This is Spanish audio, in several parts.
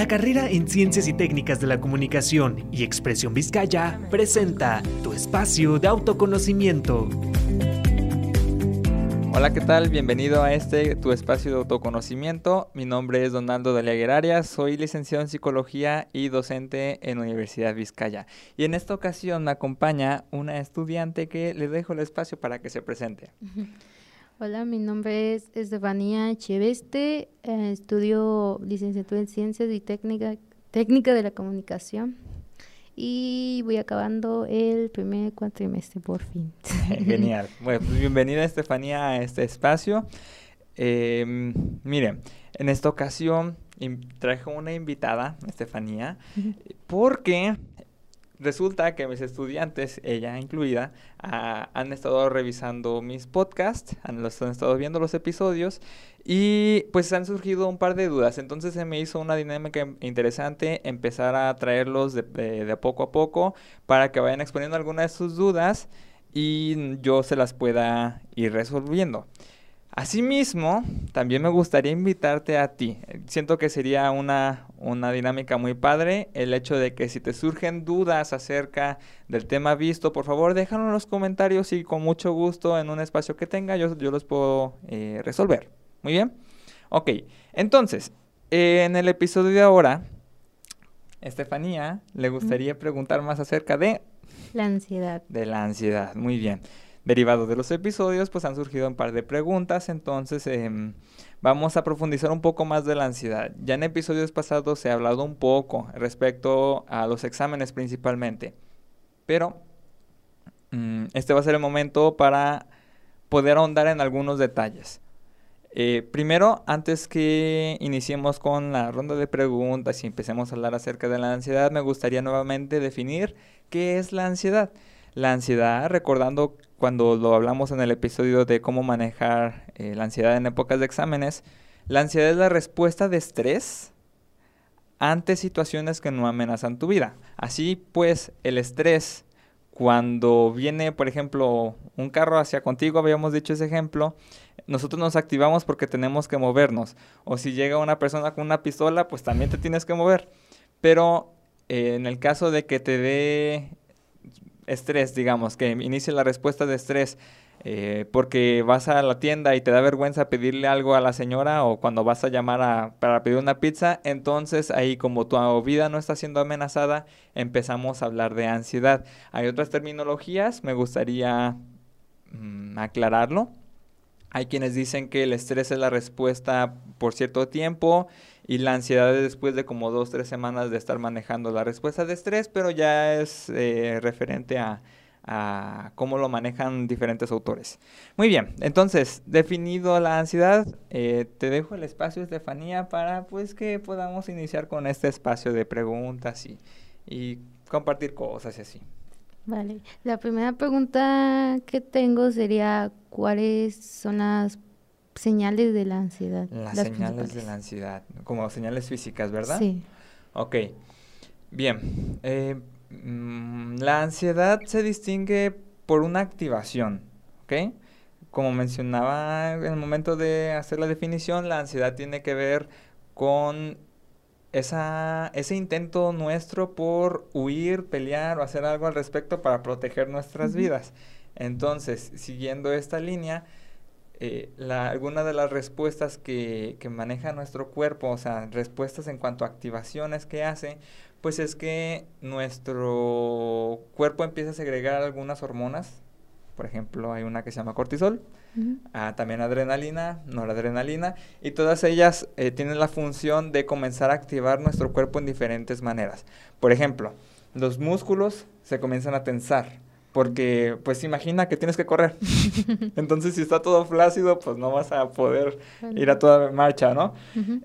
La carrera en Ciencias y Técnicas de la Comunicación y Expresión Vizcaya presenta tu espacio de autoconocimiento. Hola, ¿qué tal? Bienvenido a este tu espacio de autoconocimiento. Mi nombre es Donaldo de Arias, soy licenciado en Psicología y docente en Universidad Vizcaya. Y en esta ocasión me acompaña una estudiante que le dejo el espacio para que se presente. Hola, mi nombre es Estefanía Cheveste, eh, estudio licenciatura en Ciencias y Técnica, Técnica de la Comunicación y voy acabando el primer cuatrimestre por fin. Genial. Bueno, pues bienvenida Estefanía a este espacio. Eh, miren, en esta ocasión traje una invitada, Estefanía, porque resulta que mis estudiantes, ella incluida, ah, han estado revisando mis podcasts, han, los, han estado viendo los episodios y pues han surgido un par de dudas. Entonces se me hizo una dinámica interesante empezar a traerlos de, de poco a poco para que vayan exponiendo algunas de sus dudas y yo se las pueda ir resolviendo. Asimismo, también me gustaría invitarte a ti. Siento que sería una, una dinámica muy padre el hecho de que si te surgen dudas acerca del tema visto, por favor déjalo en los comentarios y con mucho gusto en un espacio que tenga yo, yo los puedo eh, resolver. Muy bien. Ok, entonces, en el episodio de ahora, Estefanía le gustaría preguntar más acerca de... La ansiedad. De la ansiedad, muy bien derivado de los episodios, pues han surgido un par de preguntas, entonces em, vamos a profundizar un poco más de la ansiedad. Ya en episodios pasados se ha hablado un poco respecto a los exámenes principalmente, pero mm, este va a ser el momento para poder ahondar en algunos detalles. Eh, primero, antes que iniciemos con la ronda de preguntas y empecemos a hablar acerca de la ansiedad, me gustaría nuevamente definir qué es la ansiedad. La ansiedad, recordando cuando lo hablamos en el episodio de cómo manejar eh, la ansiedad en épocas de exámenes, la ansiedad es la respuesta de estrés ante situaciones que no amenazan tu vida. Así pues, el estrés, cuando viene, por ejemplo, un carro hacia contigo, habíamos dicho ese ejemplo, nosotros nos activamos porque tenemos que movernos. O si llega una persona con una pistola, pues también te tienes que mover. Pero eh, en el caso de que te dé estrés, digamos, que inicie la respuesta de estrés. Eh, porque vas a la tienda y te da vergüenza pedirle algo a la señora o cuando vas a llamar a, para pedir una pizza, entonces ahí como tu vida no está siendo amenazada, empezamos a hablar de ansiedad. Hay otras terminologías, me gustaría mm, aclararlo. Hay quienes dicen que el estrés es la respuesta por cierto tiempo y la ansiedad es después de como dos, tres semanas de estar manejando la respuesta de estrés, pero ya es eh, referente a, cómo lo manejan diferentes autores. Muy bien, entonces, definido la ansiedad, eh, te dejo el espacio, Estefanía, para pues que podamos iniciar con este espacio de preguntas y, y compartir cosas y así. Vale, la primera pregunta que tengo sería, ¿cuáles son las señales de la ansiedad? Las, señales de la ansiedad, como señales físicas, ¿verdad? Sí. Ok, bien. Eh, mm, la ansiedad se distingue por una activación, ¿ok? Como mencionaba en el momento de hacer la definición, la ansiedad tiene que ver con esa, ese intento nuestro por huir, pelear o hacer algo al respecto para proteger nuestras vidas. Entonces, siguiendo esta línea, eh, la, alguna de las respuestas que, que, maneja nuestro cuerpo, o sea, respuestas en cuanto a activaciones que hace, pues es que nuestro cuerpo empieza a segregar algunas hormonas. Por ejemplo, hay una que se llama cortisol, Ah, también adrenalina, noradrenalina, y todas ellas eh, tienen la función de comenzar a activar nuestro cuerpo en diferentes maneras. Por ejemplo, los músculos se comienzan a tensar, porque pues imagina que tienes que correr. Entonces si está todo flácido, pues no vas a poder ir a toda marcha, ¿no?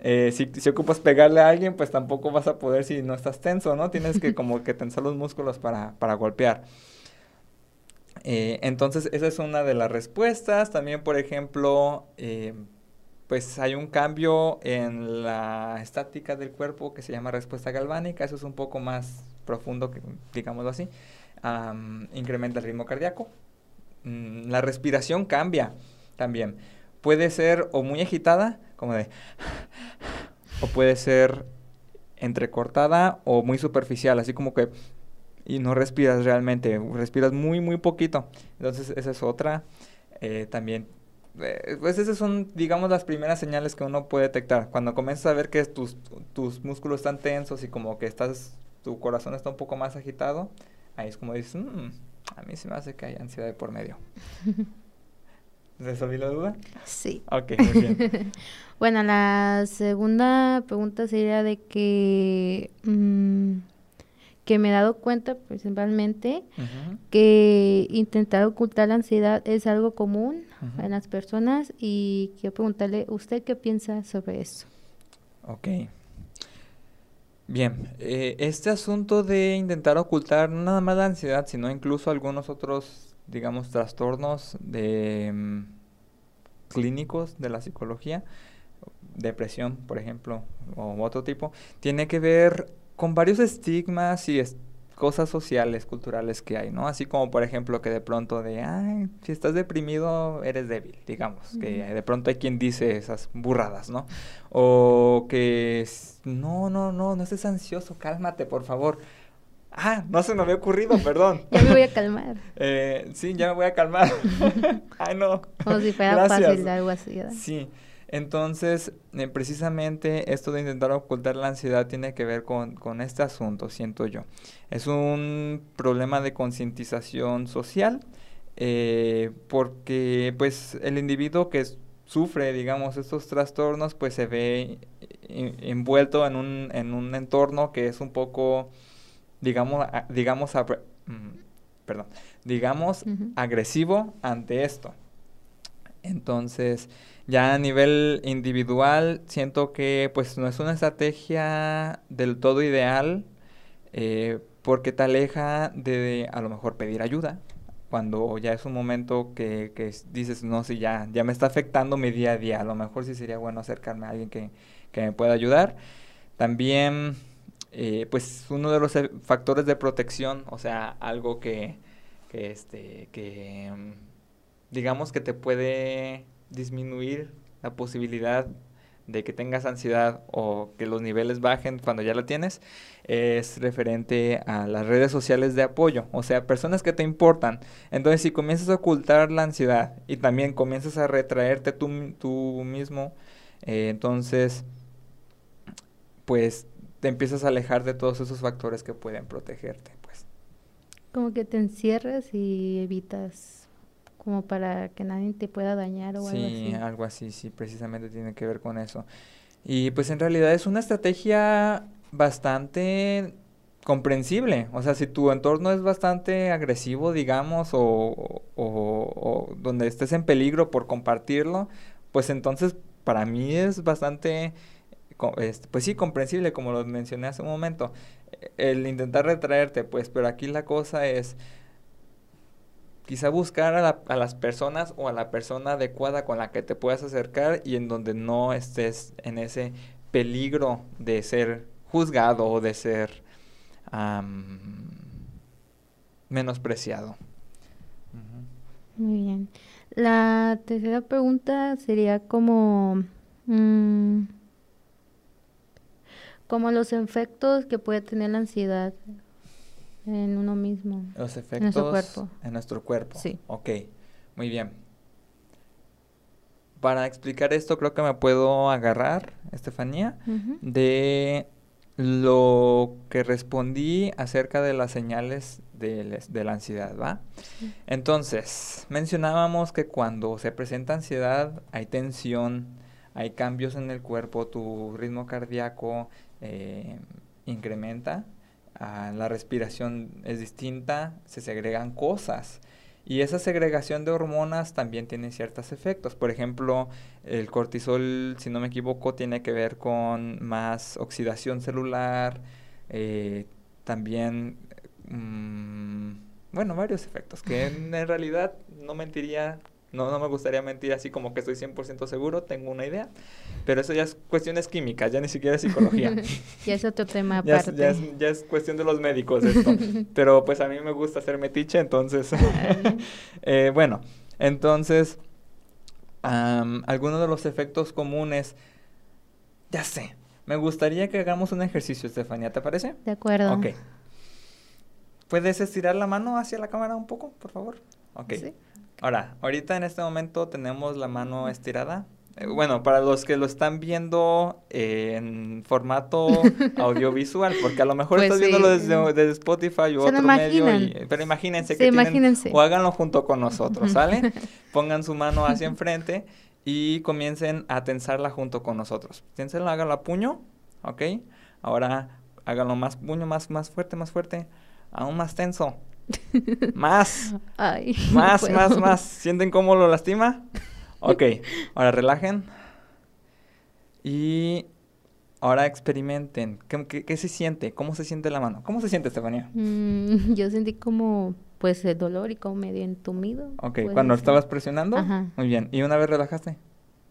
Eh, si, si, ocupas pegarle a alguien, pues tampoco vas a poder si no estás tenso, ¿no? Tienes que como que tensar los músculos para, para golpear. Eh, entonces, esa es una de las respuestas. También, por ejemplo, eh, pues hay un cambio en la estática del cuerpo que se llama respuesta galvánica. Eso es un poco más profundo, que, digámoslo así. Incrementa el ritmo cardíaco. Mm, la respiración cambia también. Puede ser o muy agitada, como de... o puede ser entrecortada o muy superficial, así como que y no respiras realmente, respiras muy, muy poquito. Entonces, esa es otra. Eh, también, eh, pues esas son, digamos, las primeras señales que uno puede detectar. Cuando comienzas a ver que tus, tus músculos están tensos y como que estás, tu corazón está un poco más agitado, ahí es como dices, mm, a mí se me hace que hay ansiedad de por medio. ¿Resolví la duda? Sí. Ok, muy bien. bueno, la segunda pregunta sería de que... Mm, que me he dado cuenta principalmente que intentar ocultar la ansiedad es algo común en las personas y quiero preguntarle, ¿usted qué piensa sobre eso? Ok. Bien, eh, este asunto de intentar ocultar no nada más la ansiedad, sino incluso algunos otros, digamos, trastornos de mm, clínicos de la psicología, depresión, por ejemplo, o otro tipo, tiene que ver con varios estigmas y cosas sociales, culturales que hay, ¿no? Así como, por ejemplo, que de pronto de, ay, si estás deprimido, eres débil, digamos, que de pronto hay quien dice esas burradas, ¿no? O que, no, no, no, no estés ansioso, cálmate, por favor. Ah, no se me había ocurrido, perdón. ya me voy a calmar. eh, sí, ya me voy a calmar. ay, no. Como si fuera fácil algo así, ¿verdad? Sí. Entonces, eh, precisamente esto de intentar ocultar la ansiedad tiene que ver con, este asunto, siento yo. Es un problema de concientización social eh, porque pues el individuo que sufre, digamos, estos trastornos, pues se ve eh, envuelto en un, en un entorno que es un poco, digamos, digamos, mm, perdón, digamos, agresivo ante esto. Entonces, ya a nivel individual, siento que pues no es una estrategia del todo ideal eh, porque te aleja de a lo mejor pedir ayuda cuando ya es un momento que, que dices, no, si ya, ya me está afectando mi día a día, a lo mejor sí sería bueno acercarme a alguien que, que me pueda ayudar. También, eh, pues uno de los e, factores de protección, o sea, algo que, que este, que mm, digamos que te puede disminuir la posibilidad de que tengas ansiedad o que los niveles bajen cuando ya la tienes, es referente a las redes sociales de apoyo, o sea, personas que te importan. Entonces, si comienzas a ocultar la ansiedad y también comienzas a retraerte tú, tú mismo, eh, entonces, pues te empiezas a alejar de todos esos factores que pueden protegerte, pues. Como que te encierras y evitas como para que nadie te pueda dañar o algo así. Sí, algo así, sí, precisamente tiene que ver con eso. Y pues en realidad es una estrategia bastante comprensible. O sea, si tu entorno es bastante agresivo, digamos, o, o, donde estés en peligro por compartirlo, pues entonces para mí es bastante, pues sí, comprensible, como lo mencioné hace un momento. El intentar retraerte, pues, pero aquí la cosa es quizá buscar a, las personas o a la persona adecuada con la que te puedas acercar y en donde no estés en ese peligro de ser juzgado o de ser menospreciado. Muy bien. La tercera pregunta sería como... Mm, como los efectos que puede tener la ansiedad en uno mismo. Los efectos en nuestro cuerpo. En nuestro cuerpo. Sí. Ok, muy bien. Para explicar esto creo que me puedo agarrar, Estefanía, de lo que respondí acerca de las señales de, la ansiedad, ¿va? Entonces, mencionábamos que cuando se presenta ansiedad hay tensión, hay cambios en el cuerpo, tu ritmo cardíaco eh, incrementa, la respiración es distinta, se segregan cosas. Y esa segregación de hormonas también tiene ciertos efectos. Por ejemplo, el cortisol, si no me equivoco, tiene que ver con más oxidación celular, eh, también, mm, bueno, varios efectos, que en realidad no mentiría no, no me gustaría mentir así como que estoy 100% seguro, tengo una idea. Pero eso ya es cuestiones químicas, ya ni siquiera es psicología. ya es otro tema aparte. Ya es, ya, es, cuestión de los médicos esto. Pero pues a mí me gusta hacer metiche, entonces... eh, bueno, entonces... algunos de los efectos comunes... Ya sé, Me gustaría que hagamos un ejercicio, Estefanía, ¿te parece? De acuerdo. Ok. ¿Puedes estirar la mano hacia la cámara un poco, por favor? Ok. Sí. Ahora, ahorita en este momento tenemos la mano estirada. Eh, bueno, para los que lo están viendo eh, en formato audiovisual, porque a lo mejor Pues estás viéndolo desde, desde Spotify o Se otro medio, y- pero imagínense Sí, que tienen, imagínense. o háganlo junto con nosotros, ¿sale? Pongan su mano hacia enfrente y comiencen a tensarla junto con nosotros. Ténsenla, háganlo a puño, ¿ok? Ahora háganlo más puño, más, más fuerte, más fuerte, aún más tenso. Más. Ay, Más, más, más. ¿Sienten cómo lo lastima? Ok, ahora relajen. Y ahora experimenten. ¿Qué, qué- qué se siente? ¿Cómo se siente la mano? ¿Cómo se siente, Estefanía? Mm, yo sentí como, pues, el dolor y como medio entumido. Ok, cuando ser. estabas presionando. Ajá. Muy bien. ¿Y una vez relajaste?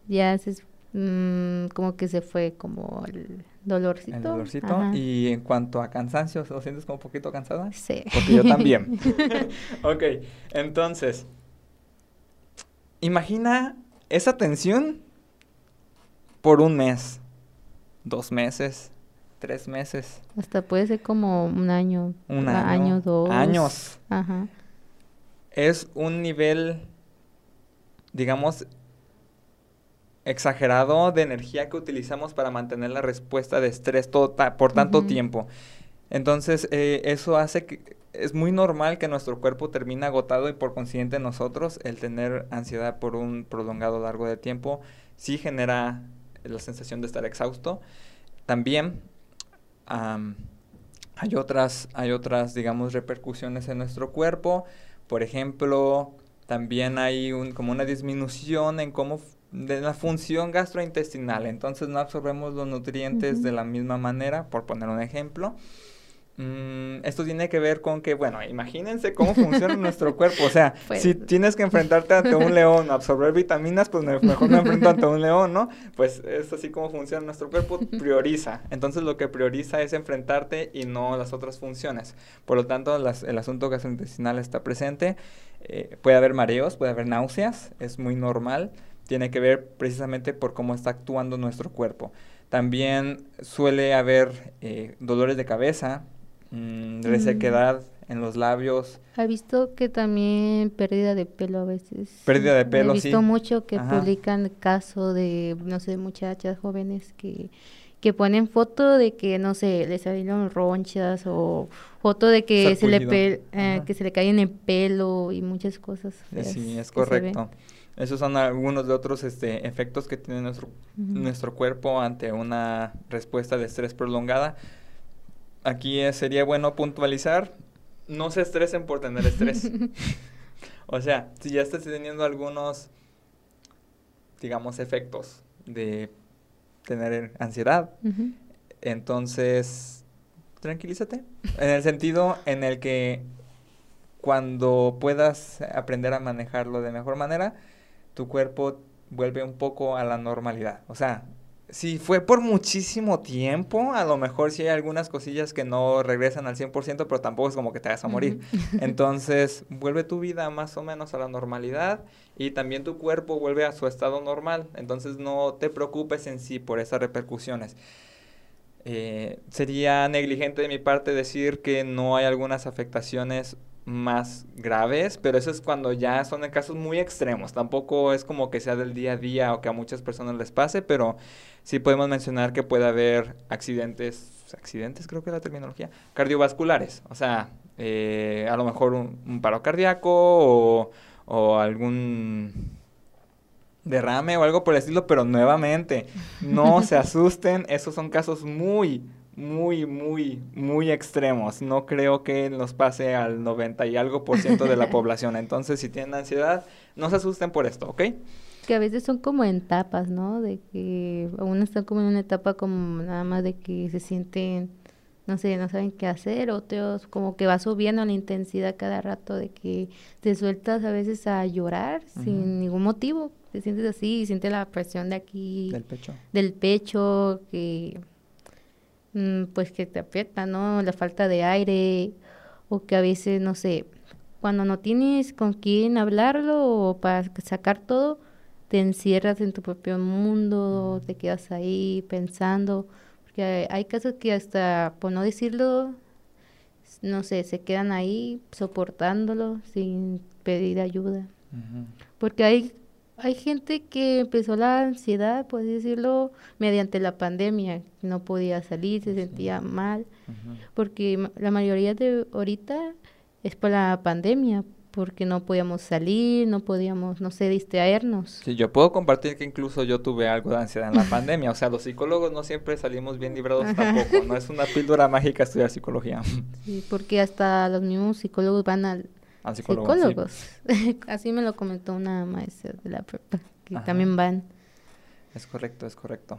Ya se, mm, como que se fue como el dolorcito. El dolorcito. Ajá. Y en cuanto a cansancio, ¿lo sientes como un poquito cansada? Sí. Porque yo también. ok, entonces, imagina esa tensión por un mes, dos meses, tres meses, Hasta puede ser como un año. un a- año, dos. años. Ajá. Es un nivel, digamos, exagerado de energía que utilizamos para mantener la respuesta de estrés todo ta- por tanto tiempo. Entonces, eh, eso hace que es muy normal que nuestro cuerpo termine agotado y por consiguiente nosotros el tener ansiedad por un prolongado largo de tiempo sí genera la sensación de estar exhausto. También am, hay otras, hay otras, digamos, repercusiones en nuestro cuerpo. Por ejemplo, también hay un, como una disminución en cómo de la función gastrointestinal. Entonces no absorbemos los nutrientes de la misma manera, por poner un ejemplo. Mm, esto tiene que ver con que, bueno, imagínense cómo funciona nuestro cuerpo. O sea, Pues- si tienes que enfrentarte ante un león, absorber vitaminas, pues me- mejor me enfrento ante un león, ¿no? Pues es así como funciona nuestro cuerpo, prioriza. Entonces lo que prioriza es enfrentarte y no las otras funciones. Por lo tanto, las- el asunto gastrointestinal está presente. Eh, puede haber mareos, puede haber náuseas, es muy normal. Tiene que ver precisamente por cómo está actuando nuestro cuerpo. También suele haber eh, dolores de cabeza, mm, resequedad en los labios, He visto que también pérdida de pelo a veces. Pérdida de pelo, He visto sí. mucho que Ajá. publican caso de, no sé, muchachas jóvenes que, que ponen foto de que, no sé, les salieron ronchas o foto de que se le, pe- eh, que se le caen el pelo y muchas cosas. Eh, feas Sí, es que correcto. Esos son algunos de otros este, efectos que tiene nuestro, nuestro cuerpo ante una respuesta de estrés prolongada. Aquí eh, sería bueno puntualizar, no se estresen por tener estrés. o sea, si ya estás teniendo algunos, digamos, efectos de tener ansiedad, entonces, tranquilízate. En el sentido en el que cuando puedas aprender a manejarlo de mejor manera, tu cuerpo vuelve un poco a la normalidad. O sea, si fue por muchísimo tiempo, a lo mejor sí hay algunas cosillas que no regresan al 100%, pero tampoco es como que te vas a morir. Entonces, vuelve tu vida más o menos a la normalidad y también tu cuerpo vuelve a su estado normal. Entonces, no te preocupes en sí por esas repercusiones. Eh, sería negligente de mi parte decir que no hay algunas afectaciones más graves, pero eso es cuando ya son en casos muy extremos. Tampoco es como que sea del día a día o que a muchas personas les pase, pero sí podemos mencionar que puede haber accidentes, accidentes creo que es la terminología, cardiovasculares. O sea, eh, a lo mejor un, un paro cardíaco o, o algún derrame o algo por el estilo, pero nuevamente, no se asusten, esos son casos muy, muy, muy, muy extremos. No creo que nos pase al 90 y algo por ciento de la población. Entonces, si tienen ansiedad, no se asusten por esto, ¿ok? Que a veces son como en etapas, ¿no? De que uno está como en una etapa como nada más de que se sienten, no sé, no saben qué hacer, otros como que va subiendo la intensidad cada rato de que te sueltas a veces a llorar Ujú. sin ningún motivo. Te sientes así y sientes la presión de aquí, Del pecho. del pecho, que pues que te aprieta, ¿no? La falta de aire o que a veces, no sé, cuando no tienes con quién hablarlo o para sacar todo, te encierras en tu propio mundo, te quedas ahí pensando, Que hay casos que hasta, por no decirlo, no sé, se quedan ahí soportándolo sin pedir ayuda. Porque hay, hay gente que empezó la ansiedad, por decirlo, mediante la pandemia. No podía salir, se sentía mal. Porque la mayoría de ahorita es por la pandemia, porque no podíamos salir, no podíamos, no sé, distraernos. Sí, yo puedo compartir que incluso yo tuve algo de ansiedad en la pandemia. O sea, los psicólogos no siempre salimos bien librados tampoco. No es una píldora mágica estudiar psicología. Sí, porque hasta los mismos psicólogos van al, psicólogos. Así me lo comentó una maestra de la prepa, que también van. Es correcto, es correcto.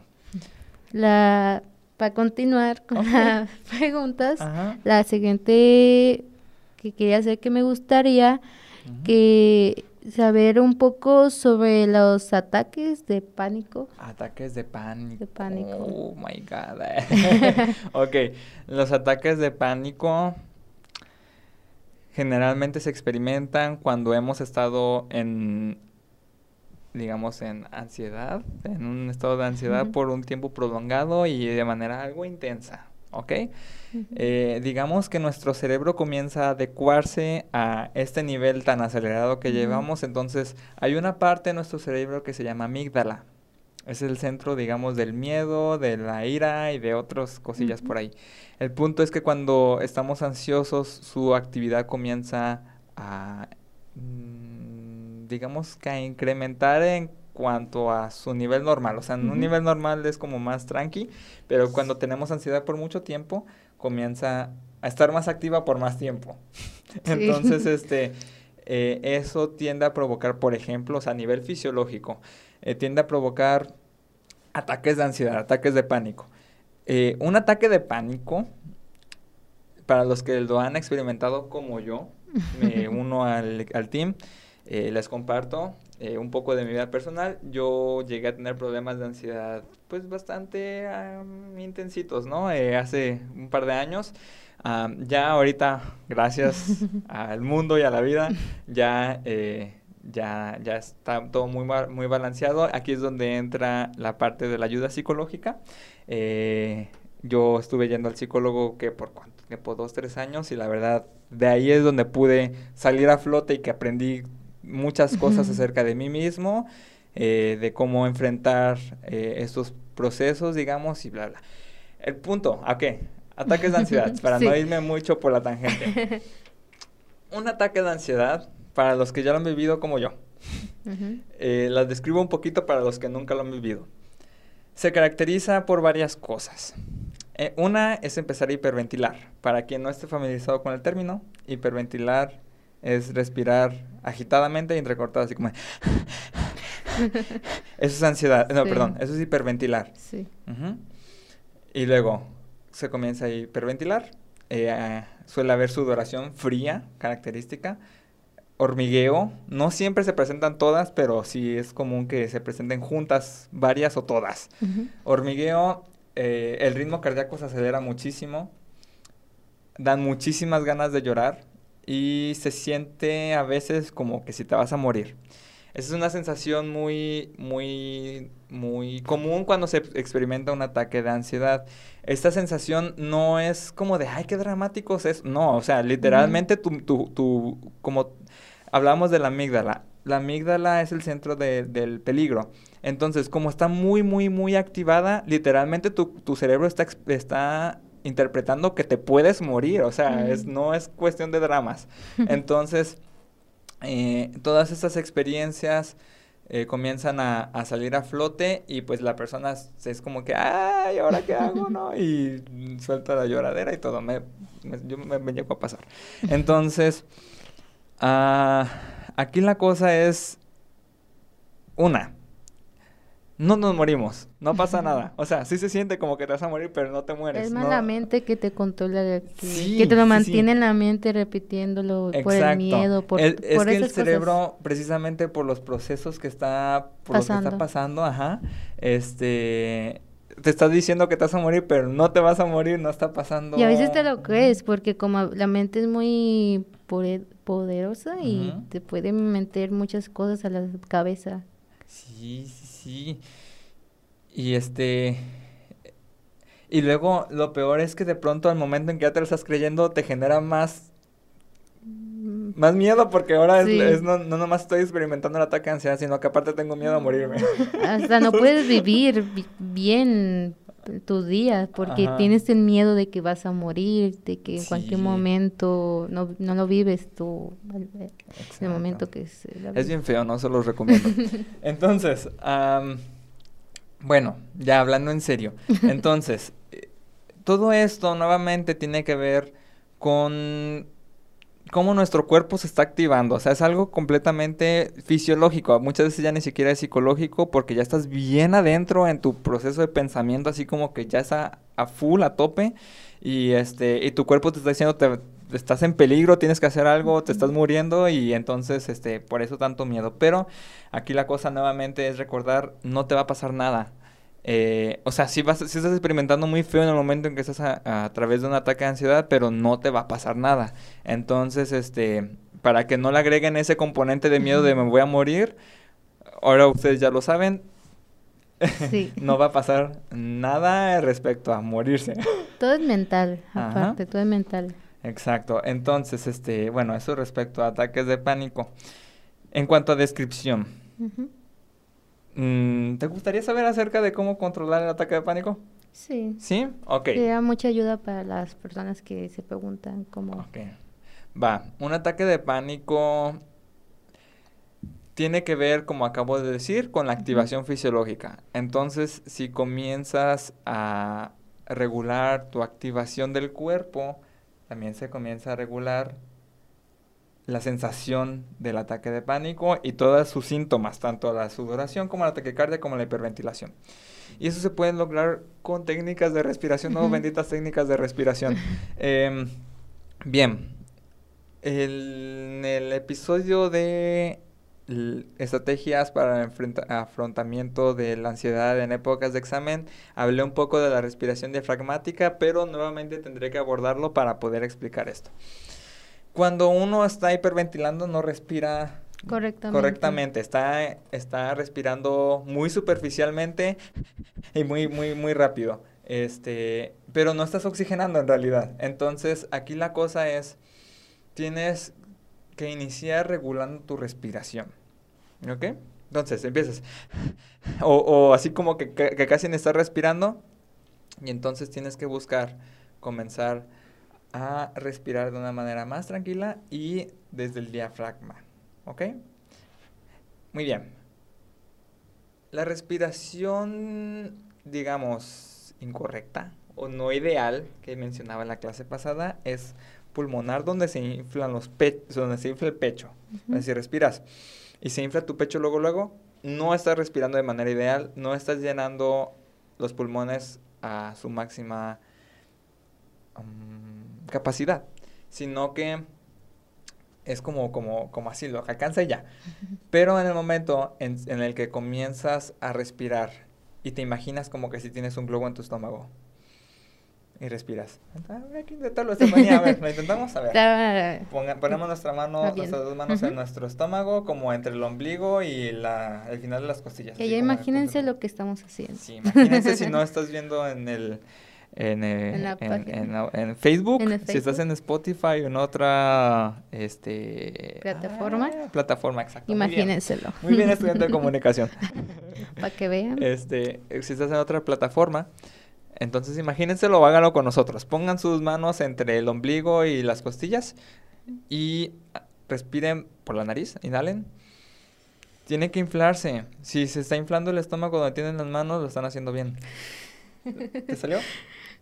La, para continuar con las preguntas, la siguiente que quería hacer que me gustaría que saber un poco sobre los ataques de pánico. Ataques de pánico. De pánico. Oh my god. ok, los ataques de pánico generalmente se experimentan cuando hemos estado en digamos en ansiedad, en un estado de ansiedad por un tiempo prolongado y de manera algo intensa, ¿ok? Eh, digamos que nuestro cerebro comienza a adecuarse a este nivel tan acelerado que llevamos, entonces hay una parte de nuestro cerebro que se llama amígdala. Es el centro, digamos, del miedo, de la ira y de otras cosillas por ahí. El punto es que cuando estamos ansiosos, su actividad comienza a, mm, digamos, que a incrementar en cuanto a su nivel normal. O sea, en un nivel normal es como más tranqui, pero cuando tenemos ansiedad por mucho tiempo, comienza a estar más activa por más tiempo. Entonces, este, eh, eso tiende a provocar, por ejemplo, a nivel fisiológico, eh, tiende a provocar ataques de ansiedad, ataques de pánico. Eh, un ataque de pánico, para los que lo han experimentado como yo, me uno al, al team, les comparto, eh, un poco de mi vida personal, yo llegué a tener problemas de ansiedad pues bastante intensitos, ¿no? Eh, hace un par de años. ya ahorita, gracias al mundo y a la vida, ya, eh, ya, ya está todo muy, muy balanceado. Aquí es donde entra la parte de la ayuda psicológica. yo estuve yendo al psicólogo que por cuánto por dos, tres años y la verdad de ahí es donde pude salir a flote y que aprendí muchas cosas acerca de mí mismo, eh, de cómo enfrentar eh, estos procesos, digamos, y bla, bla. El punto, ¿a qué? Ataques de ansiedad, para no irme mucho por la tangente. Un ataque de ansiedad, para los que ya lo han vivido como yo, eh, las describo un poquito para los que nunca lo han vivido. Se caracteriza por varias cosas. una es empezar a hiperventilar. Para quien no esté familiarizado con el término, hiperventilar es respirar agitadamente y entrecortado, así como... eso es ansiedad, no, perdón, eso es hiperventilar. Sí. Y luego se comienza a hiperventilar, eh, suele haber sudoración fría, característica, hormigueo, no siempre se presentan todas, pero sí es común que se presenten juntas, varias o todas. Hormigueo, eh, el ritmo cardíaco se acelera muchísimo, dan muchísimas ganas de llorar, y se siente a veces como que si te vas a morir. Esa es una sensación muy, muy, muy común cuando se experimenta un ataque de ansiedad. Esta sensación no es como de, ay, qué dramáticos es. No, o sea, literalmente tu, tu, tu, como hablamos de la amígdala. La amígdala es el centro del peligro. Entonces, como está muy, muy, muy activada, literalmente tu, tu cerebro está, está interpretando que te puedes morir, o sea, es, no es cuestión de dramas. Entonces, eh, todas estas experiencias eh, comienzan a, salir a flote y pues la persona es como que, ay, ¿ahora qué hago, no? Y suelta la lloradera y todo, me, yo me, me llego a pasar. Entonces, ah, aquí la cosa es, una, no nos morimos, no pasa nada. O sea, sí se siente como que te vas a morir, pero no te mueres. Es más la mente que te controla, que, te lo mantiene en la mente repitiéndolo por el miedo, por, es que el cerebro, precisamente por los procesos que está, por pasando. lo que está pasando, ajá, este, te estás diciendo que te vas a morir, pero no te vas a morir, no está pasando. Y a veces te lo crees, porque como la mente es muy poderosa y te puede meter muchas cosas a la cabeza. Sí, sí, Sí. Y este. Y luego lo peor es que de pronto al momento en que ya te lo estás creyendo te genera más más miedo porque ahora es- Sí. es, no, no nomás estoy experimentando el ataque de ansiedad, sino que aparte tengo miedo a morirme. Hasta no puedes vivir bi- bien tus días porque Ajá. tienes el miedo de que vas a morir, de que en cualquier momento no, no lo vives tú, el, el Exacto. momento que se la Es bien feo, no se los recomiendo. Entonces, am, bueno, ya hablando en serio. Entonces, eh, todo esto nuevamente tiene que ver con cómo nuestro cuerpo se está activando. O sea, es algo completamente fisiológico. Muchas veces ya ni siquiera es psicológico porque ya estás bien adentro en tu proceso de pensamiento, así como que ya está a full, a tope. Y, este, y tu cuerpo te está diciendo, te, estás en peligro, tienes que hacer algo, te estás muriendo y entonces, este, por eso tanto miedo. Pero aquí la cosa nuevamente es recordar, no te va a pasar nada. Eh, o sea, sí, vas, sí estás experimentando muy feo en el momento en que estás a, a través de un ataque de ansiedad, pero no te va a pasar nada. Entonces, este, para que no le agreguen ese componente de miedo de me voy a morir, ahora ustedes ya lo saben, Sí. no va a pasar nada respecto a morirse. Todo es mental, Ajá. aparte, todo es mental. Exacto. Entonces, este, bueno, eso respecto a ataques de pánico. En cuanto a descripción, ¿te gustaría saber acerca de cómo controlar el ataque de pánico? Sí. ¿Sí? Ok. Da mucha ayuda para las personas que se preguntan cómo... Ok. Va, un ataque de pánico tiene que ver, como acabo de decir, con la activación fisiológica. Entonces, si comienzas a regular tu activación del cuerpo, también se comienza a regular la sensación del ataque de pánico y todos sus síntomas, tanto la sudoración como la taquicardia como la hiperventilación. Y eso se puede lograr con técnicas de respiración, no benditas técnicas de respiración. Em, bien, el- en el episodio de estrategias para el afrontamiento de la ansiedad en épocas de examen, hablé un poco de la respiración diafragmática, pero nuevamente tendré que abordarlo para poder explicar esto. Cuando uno está hiperventilando no respira Correctamente. correctamente, está, está respirando muy superficialmente y muy, muy, muy rápido. Este, pero no estás oxigenando en realidad. Entonces, aquí la cosa es, tienes que iniciar regulando tu respiración. ¿Ok? Entonces, empiezas. O, o así como que, que- que casi no estás respirando. Y entonces tienes que buscar comenzar a respirar de una manera más tranquila y desde el diafragma. ¿Ok? Muy bien. La respiración, digamos, incorrecta o no ideal que mencionaba en la clase pasada es pulmonar donde se inflan los pechos, donde se infla el pecho. Ujú. Si respiras y se infla tu pecho luego luego, no estás respirando de manera ideal, no estás llenando los pulmones a su máxima capacidad, sino que es como, como, como así, lo que alcanza ya. Pero en el momento en, en el que comienzas a respirar y te imaginas como que si tienes un globo en tu estómago y respiras. Ah, Hay que intentarlo, Estefanía. A ver, ¿lo intentamos? A ver. Ponga- ponemos nuestra mano, bien. nuestras dos manos en Ujú. nuestro estómago, como entre el ombligo y la, el final de las costillas. Que ya imagínense lo que estamos haciendo. Sí, imagínense si no estás viendo en el en, eh, En Facebook, si estás en Spotify o en otra este Plataforma. ah, plataforma, exacto. muy bien. Imagínenselo. Muy bien, estudiante de comunicación. Para que vean. Este, si estás en otra plataforma, entonces imagínenselo háganlo con nosotros. Pongan sus manos entre el ombligo y las costillas y respiren por la nariz, inhalen. Tiene que inflarse. Si se está inflando el estómago donde tienen las manos, lo están haciendo bien. ¿Te salió?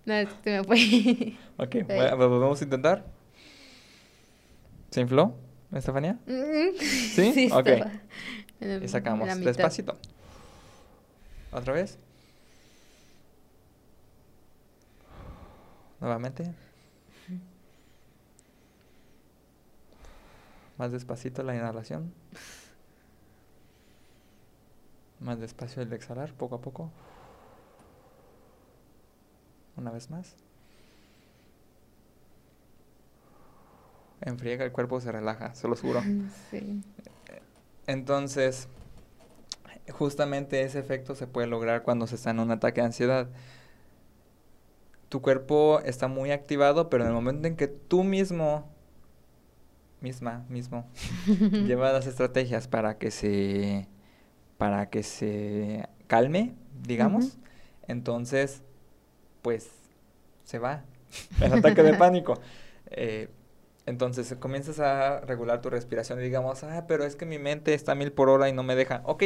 No, es que se me fue. Ok, vamos a intentar. ¿Se infló, Estefanía? ¿Sí? Ok. el- Y sacamos despacito. ¿Otra vez? Nuevamente. Más despacito la inhalación. Más despacio el exhalar, poco a poco. Una vez más. Enfriega, el cuerpo se relaja, se lo juro. Sí. Entonces, justamente ese efecto se puede lograr cuando se está en un ataque de ansiedad. tu cuerpo está muy activado, pero en el momento en que tú mismo, misma, mismo, llevas las estrategias para que se, para que se calme, digamos, entonces, pues, se va el ataque de pánico. Eh, entonces comienzas a regular tu respiración y digamos, ah, pero es que mi mente está a mil por hora y no me deja. Ok,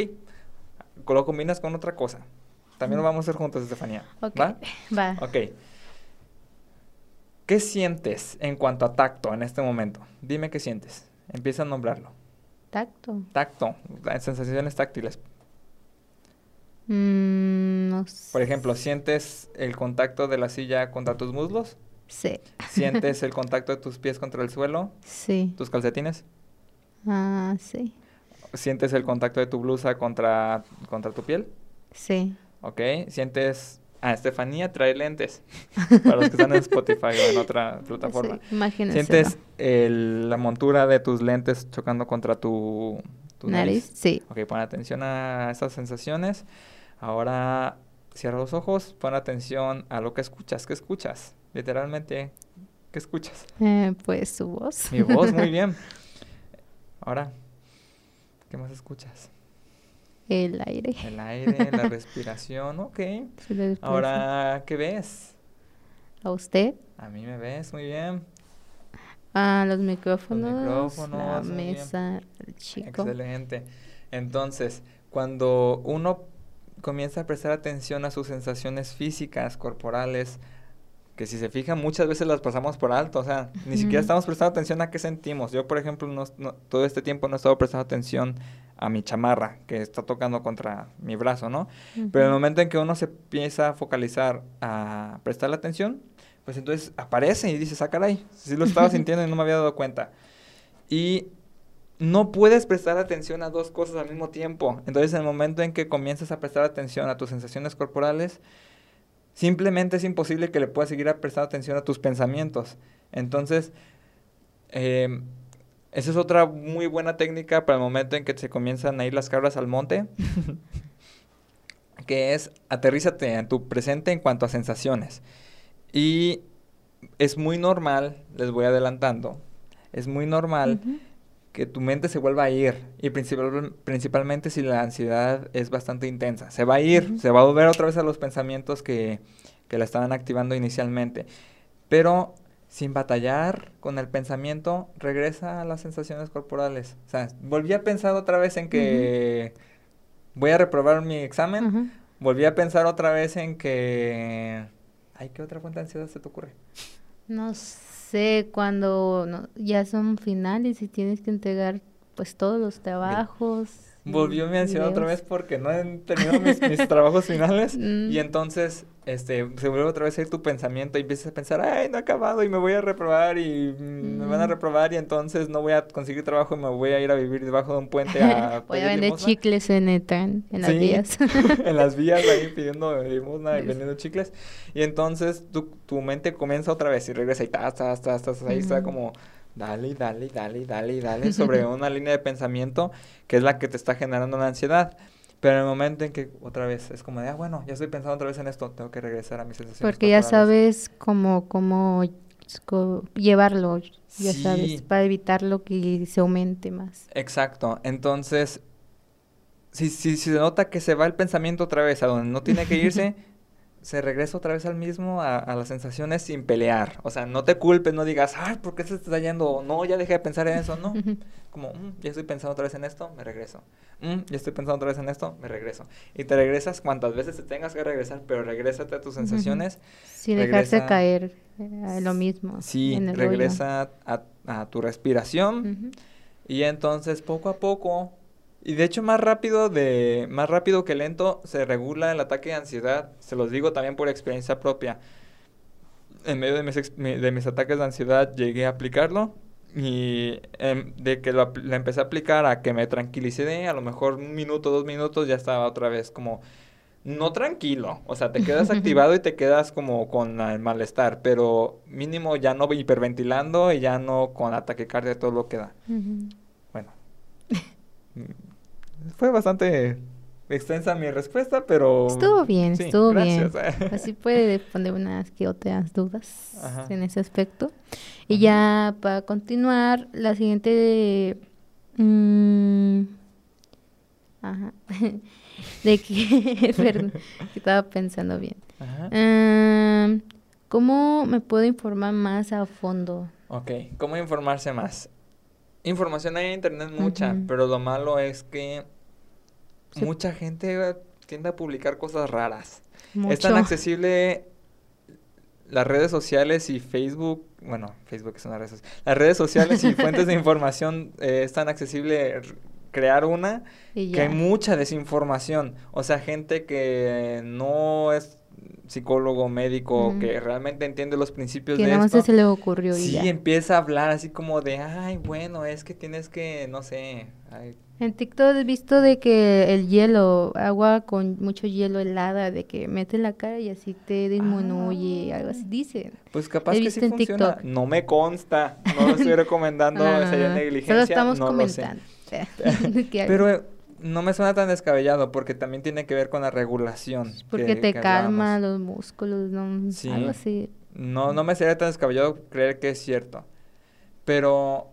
lo combinas con otra cosa. También lo vamos a hacer juntos, Estefanía. ¿Va? Va. Ok. ¿Qué sientes en cuanto a tacto en este momento? Dime qué sientes. Empieza a nombrarlo. Tacto. Tacto, sensaciones táctiles. Mm, no sé. Por ejemplo, ¿sientes el contacto de la silla contra tus muslos? Sí. ¿Sientes el contacto de tus pies contra el suelo? Sí. ¿Tus calcetines? Ah, sí. ¿Sientes el contacto de tu blusa contra, contra tu piel? Sí. Ok. ¿Sientes... Ah, Estefanía trae lentes. Para los que están en Spotify o en otra plataforma. Sí, imagínense. ¿Sientes el- la montura de tus lentes chocando contra tu, tu nariz? nariz? Sí. Ok, pon atención a esas sensaciones. Ahora cierra los ojos, pon atención a lo que escuchas. ¿Qué escuchas? Literalmente, ¿qué escuchas? Eh, pues su voz. Mi voz, muy bien. Ahora, ¿qué más escuchas? El aire. El aire, la respiración, ok. Ahora, ¿qué ves? A usted. A mí me ves, muy bien. A los micrófonos. La micrófonos, bien. mesa. El chico. Excelente. Entonces, cuando uno comienza a prestar atención a sus sensaciones físicas, corporales, que si se fijan muchas veces las pasamos por alto, o sea, ni siquiera estamos prestando atención a qué sentimos. Yo, por ejemplo, no- no- todo este tiempo no he estado prestando atención a mi chamarra que está tocando contra mi brazo, ¿no? Pero en el momento en que uno se empieza a focalizar, a prestarle atención, pues entonces aparece y dices, ah, caray, sí lo estaba sintiendo y no me había dado cuenta. Y no puedes prestar atención a dos cosas al mismo tiempo. Entonces, en el momento en que comienzas a prestar atención a tus sensaciones corporales, simplemente es imposible que le puedas seguir a prestar atención a tus pensamientos. Entonces, em, esa es otra muy buena técnica para el momento en que se comienzan a ir las cabras al monte, que es aterrízate en tu presente en cuanto a sensaciones. Y es muy normal, les voy adelantando, es muy normal. Que tu mente se vuelva a ir y principal- principalmente si la ansiedad es bastante intensa. Se va a ir, se va a volver otra vez a los pensamientos que, que la estaban activando inicialmente. Pero sin batallar con el pensamiento, regresa a las sensaciones corporales. O sea, volví a pensar otra vez en que voy a reprobar mi examen. Volví a pensar otra vez en que... Ay, ¿qué otra fuente de ansiedad se te ocurre? No sé, cuando no- ya son finales y tienes que entregar pues todos los trabajos. Volvió mi ansiedad otra vez porque no he terminado mis, mis trabajos finales Mm. y entonces este se vuelve otra vez a ir tu pensamiento y empiezas a pensar, ay, no he acabado y me voy a reprobar y mm, me van a Mm. reprobar y entonces no voy a conseguir trabajo y me voy a ir a vivir debajo de un puente a Voy a vender limosna". chicles en el tren, en las Sí, vías. en las vías ahí pidiendo limosna y vendiendo chicles. Y entonces tu, tu mente comienza otra vez y regresa y tas, tas, tas, tas, ahí está como dale, dale, dale, dale, dale sobre una línea de pensamiento que es la que te está generando la ansiedad. Pero en el momento en que otra vez es como de, ah, bueno, ya estoy pensando otra vez en esto, tengo que regresar a mis sensaciones Porque ya corporales". sabes cómo, cómo llevarlo, ya Sí. sabes, para evitar lo que se aumente más. Exacto. Entonces, si, si, si se nota que se va el pensamiento otra vez a donde no tiene que irse, se regresa otra vez al mismo, a, a las sensaciones sin pelear. O sea, no te culpes, no digas, ay, ¿por qué se está yendo? No, ya dejé de pensar en eso, no. Como, "Mm, ya estoy pensando otra vez en esto, me regreso. "Mm, ya estoy pensando otra vez en esto, me regreso. Y te regresas cuantas veces te tengas que regresar, pero regrésate a tus sensaciones. Sin dejarse regresa- caer eh, a lo mismo. Sí, en el regresa a, a tu respiración. Y entonces poco a poco, y de hecho más rápido de más rápido que lento se regula el ataque de ansiedad. Se los digo también por experiencia propia. En medio de mis, de mis ataques de ansiedad llegué a aplicarlo y em, de que lo, empecé a aplicar a que me tranquilicé, a lo mejor un minuto, dos minutos ya estaba otra vez como no tranquilo, o sea, te quedas activado y te quedas como con el malestar, pero mínimo ya no hiperventilando y ya no con ataque cardíaco todo lo que da. Bueno, fue bastante extensa mi respuesta, pero... Estuvo bien, sí, estuvo gracias. bien. Así puede responder unas que otras dudas Ajá. en ese aspecto. Y Ajá. ya para continuar, la siguiente... mm, ajá. de que... perdón, que estaba pensando bien. Ajá. Em, ¿Cómo me puedo informar más a fondo? Ok, ¿cómo informarse más? Información hay en internet mucha, pero lo malo es que Sí. mucha gente tiende a publicar cosas raras. Mucho. Es tan accesible las redes sociales y Facebook, bueno, Facebook es una red social. Las redes sociales y fuentes de información eh, es tan accesible crear una que hay mucha desinformación. O sea, gente que no es psicólogo, médico, que realmente entiende los principios que de nada esto. se le ocurrió y Sí, ya. empieza a hablar así como de, ay, bueno, es que tienes que, no sé, ay, En TikTok he visto de que el hielo, agua con mucho hielo helada, de que mete la cara y así te disminuye, algo así dicen. pues capaz He que sí funciona. TikTok. No me consta, no lo estoy recomendando, no, sería negligencia, Solo estamos no lo sé. comentando. Pero no me suena tan descabellado porque también tiene que ver con la regulación. porque que- te que calma los músculos, ¿no? Sí. algo así. No, no me sería tan descabellado creer que es cierto. Pero,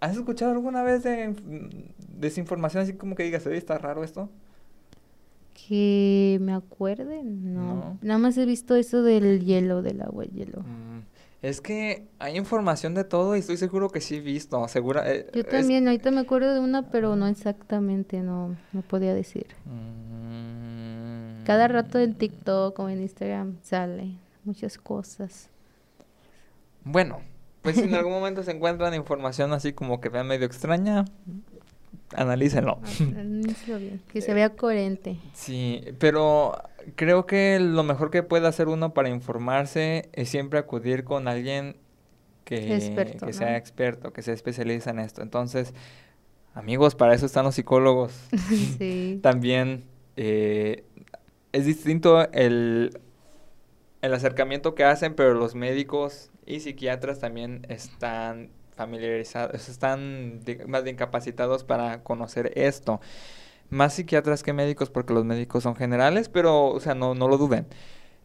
¿has escuchado alguna vez de inf- desinformación así como que digas, oye, está raro esto? Que me acuerde, no. No. Nada más he visto eso del hielo, del agua, el hielo. Mm, Es que hay información de todo y estoy seguro que sí he visto, segura. eh, Yo es- también, ahorita me acuerdo de una, pero no exactamente, no, no podía decir. Mm, Cada rato en TikTok o en Instagram sale muchas cosas. Bueno, pues si en algún momento se encuentran información así como que vean medio extraña, analícenlo. Analízalo bien, que se vea coherente. Sí, pero creo que lo mejor que puede hacer uno para informarse es siempre acudir con alguien que, Experto, que ¿no? sea experto, que se especializa en esto. Entonces, amigos, para eso están los psicólogos. sí. También eh, es distinto el, el acercamiento que hacen, pero los médicos y psiquiatras también están familiarizados, están de- más bien capacitados para conocer esto. Más psiquiatras que médicos, porque los médicos son generales, pero, o sea, no, no lo duden.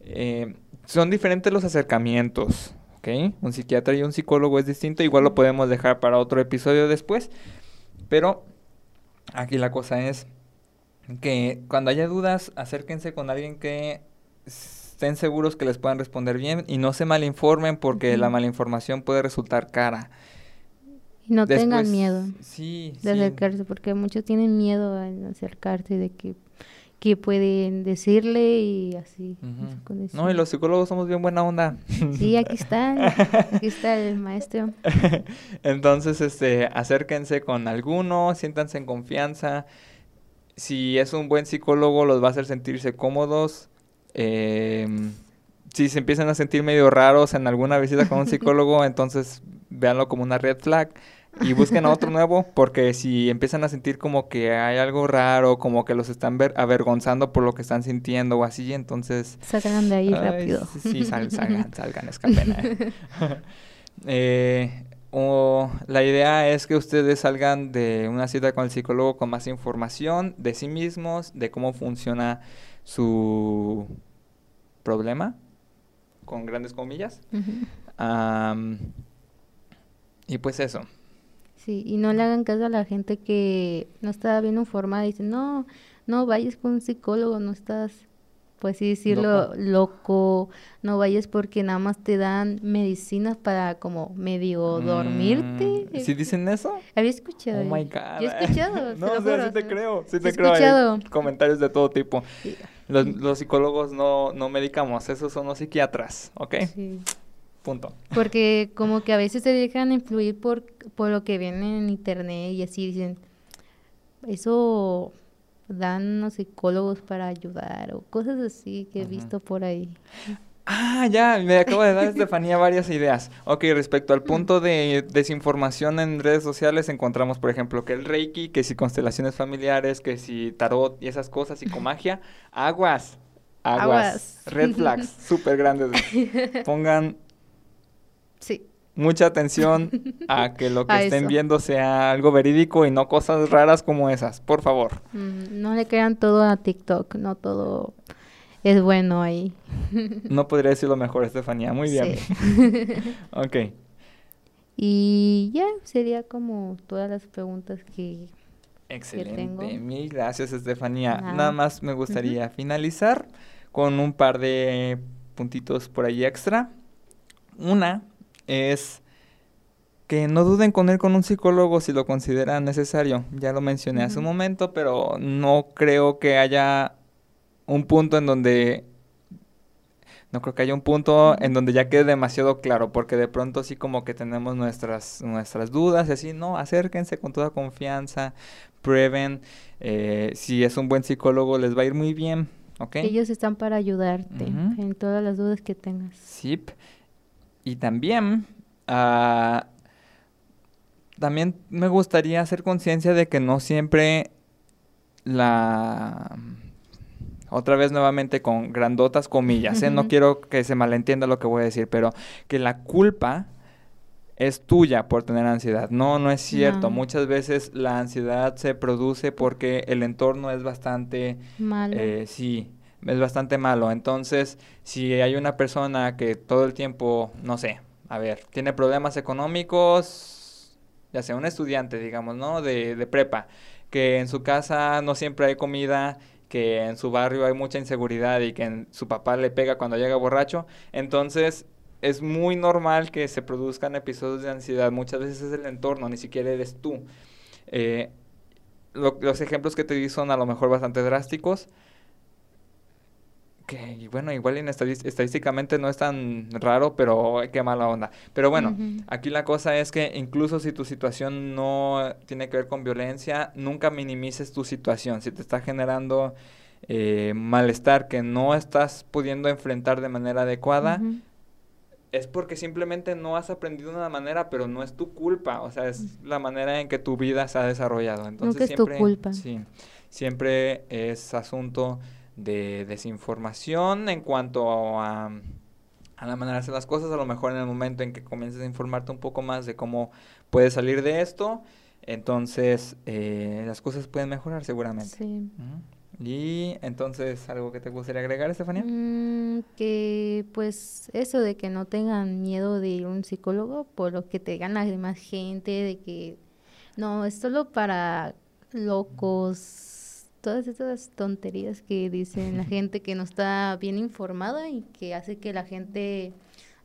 Eh, son diferentes los acercamientos, ¿ok? Un psiquiatra y un psicólogo es distinto, igual lo podemos dejar para otro episodio después, pero aquí la cosa es que cuando haya dudas, acérquense con alguien que estén seguros que les puedan responder bien y no se malinformen porque la Ujú. malinformación puede resultar cara. Y no tengan miedo Sí, de sí. acercarse, porque muchos tienen miedo a acercarse de que, que pueden decirle y así. No, y los psicólogos somos bien buena onda. Sí, aquí está, aquí está el maestro. Entonces, este, acérquense con alguno, siéntanse en confianza. Si es un buen psicólogo, los va a hacer sentirse cómodos. Em, si se empiezan a sentir medio raros en alguna visita con un psicólogo, entonces véanlo como una red flag y busquen a otro nuevo, porque si empiezan a sentir como que hay algo raro, como que los están ver- avergonzando por lo que están sintiendo o así, entonces Sacan de ahí Ay, rápido. Sí, sal- salgan, salgan, escapen. eh. Eh, o la idea es que ustedes salgan de una cita con el psicólogo con más información de sí mismos, de cómo funciona su problema, con grandes comillas. Y pues eso. Sí, y no le hagan caso a la gente que no está bien informada y dice, no, no vayas con un psicólogo, no estás, pues sí decirlo, loco, no vayas porque nada más te dan medicinas para como medio dormirte. Mm, ¿Sí dicen eso? Había escuchado. Oh my God. Yo he escuchado, no, o sea, juro, sí te creo, sí te creo. Hay escuchado. comentarios de todo tipo. Los, los psicólogos no, no medicamos, esos son los psiquiatras, ¿ok? sí. Punto. Porque como que a veces se dejan influir por, por lo que ven en internet y así dicen, eso dan los psicólogos para ayudar o cosas así que he visto por ahí. Ah, ya, me acabo de dar Estefanía varias ideas. Ok, respecto al punto de desinformación en redes sociales, encontramos, por ejemplo, que el Reiki, que si constelaciones familiares, que si tarot y esas cosas, psicomagia, aguas, aguas, Aguas. red flags súper grandes. Pongan Sí. mucha atención a que lo que estén viendo sea algo verídico y no cosas raras como esas, por favor. Mm, no le crean todo a TikTok, no todo es bueno ahí. no podría decirlo mejor, Estefanía. Muy bien. ok. Y ya, sería como todas las preguntas que, Excelente. Mil gracias, Estefanía. Nada más me gustaría finalizar con un par de puntitos por ahí extra. Una es que no duden con ir con un psicólogo si lo consideran necesario. Ya lo mencioné hace un momento, pero no creo que haya un punto en donde no creo que haya un punto en donde ya quede demasiado claro, porque de pronto sí como que tenemos nuestras, nuestras dudas y así, no, acérquense con toda confianza, prueben, eh, si es un buen psicólogo les va a ir muy bien, ¿ok? Ellos están para ayudarte en todas las dudas que tengas. Sí, y también, uh, también me gustaría hacer conciencia de que no siempre la otra vez nuevamente con grandotas comillas, ¿eh? no quiero que se malentienda lo que voy a decir, pero que la culpa es tuya por tener ansiedad. No, no es cierto. Muchas veces la ansiedad se produce porque el entorno es bastante... Malo. Eh, sí, es bastante malo. Entonces, si hay una persona que todo el tiempo, no sé, a ver, tiene problemas económicos, ya sea un estudiante, digamos, ¿no? De, de prepa, que en su casa no siempre hay comida que en su barrio hay mucha inseguridad y que su papá le pega cuando llega borracho, entonces es muy normal que se produzcan episodios de ansiedad. Muchas veces es el entorno, ni siquiera eres tú. Eh, los ejemplos que te di son a lo mejor bastante drásticos, que bueno, igual en estadísticamente no es tan raro, pero qué mala onda. Pero bueno, aquí la cosa es que incluso si tu situación no tiene que ver con violencia, nunca minimices tu situación. Si te está generando eh, malestar que no estás pudiendo enfrentar de manera adecuada, es porque simplemente no has aprendido de una manera, pero no es tu culpa. O sea, es la manera en que tu vida se ha desarrollado. Entonces, siempre, es tu culpa. Sí, siempre es asunto de desinformación en cuanto a, a la manera de hacer las cosas. A lo mejor en el momento en que comiences a informarte un poco más de cómo puedes salir de esto, entonces eh, las cosas pueden mejorar seguramente. Sí. Y entonces, ¿algo que te gustaría agregar, Estefanía? Mm, que pues eso de que no tengan miedo de ir a un psicólogo por lo que te digan la demás gente, de que no, es solo para locos, todas esas tonterías que dicen la gente que no está bien informada y que hace que la gente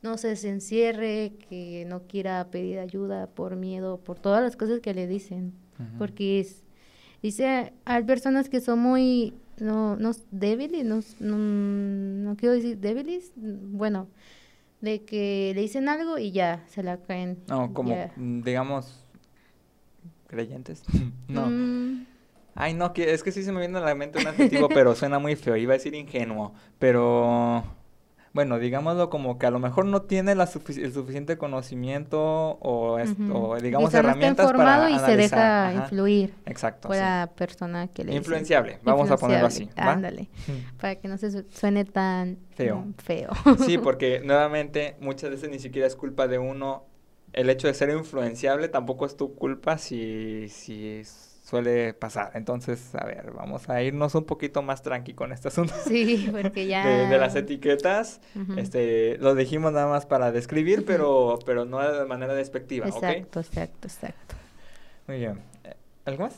no se encierre, que no quiera pedir ayuda por miedo, por todas las cosas que le dicen. Porque es, dice, hay personas que son muy, no, no débiles, no, no, quiero decir débiles, bueno, de que le dicen algo y ya, se la caen. No, como, digamos, creyentes. no. Mm, Ay, no, que, es que sí se me viene a la mente un adjetivo, pero suena muy feo. Iba a decir ingenuo, pero bueno, digámoslo como que a lo mejor no tiene la el suficiente conocimiento o, digamos herramientas para y se deja influir Exacto, por la persona que le influenciable, vamos a ponerlo así, ándale, para que no se suene tan feo. Mm, feo. sí, porque nuevamente muchas veces ni siquiera es culpa de uno el hecho de ser influenciable, tampoco es tu culpa si si es suele pasar. Entonces, a ver, vamos a irnos un poquito más tranqui con este asunto. Sí, porque ya... de, las etiquetas, este, lo dijimos nada más para describir, pero, pero no de manera despectiva, exacto, Exacto, exacto, Muy bien. Eh, ¿Algo más?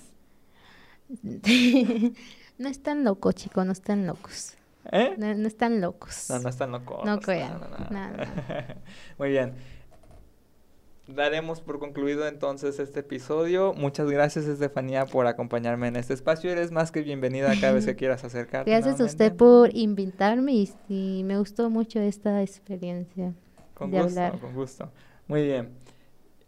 no están locos, chicos, no están locos. ¿Eh? No, están locos. No, no están locos. No crean. Muy bien daremos por concluido entonces este episodio. Muchas gracias, Estefanía, por acompañarme en este espacio. Eres más que bienvenida cada vez que quieras acercarte. Gracias a usted por invitarme y, me gustó mucho esta experiencia. Con gusto, con gusto. Muy bien.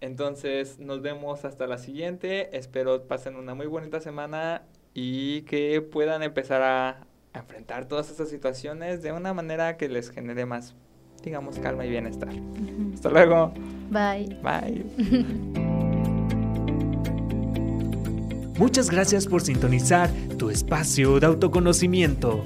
Entonces, nos vemos hasta la siguiente. Espero pasen una muy bonita semana y que puedan empezar a enfrentar todas estas situaciones de una manera que les genere más digamos, calma y bienestar. Hasta luego. Bye. Bye. Muchas gracias por sintonizar tu espacio de autoconocimiento.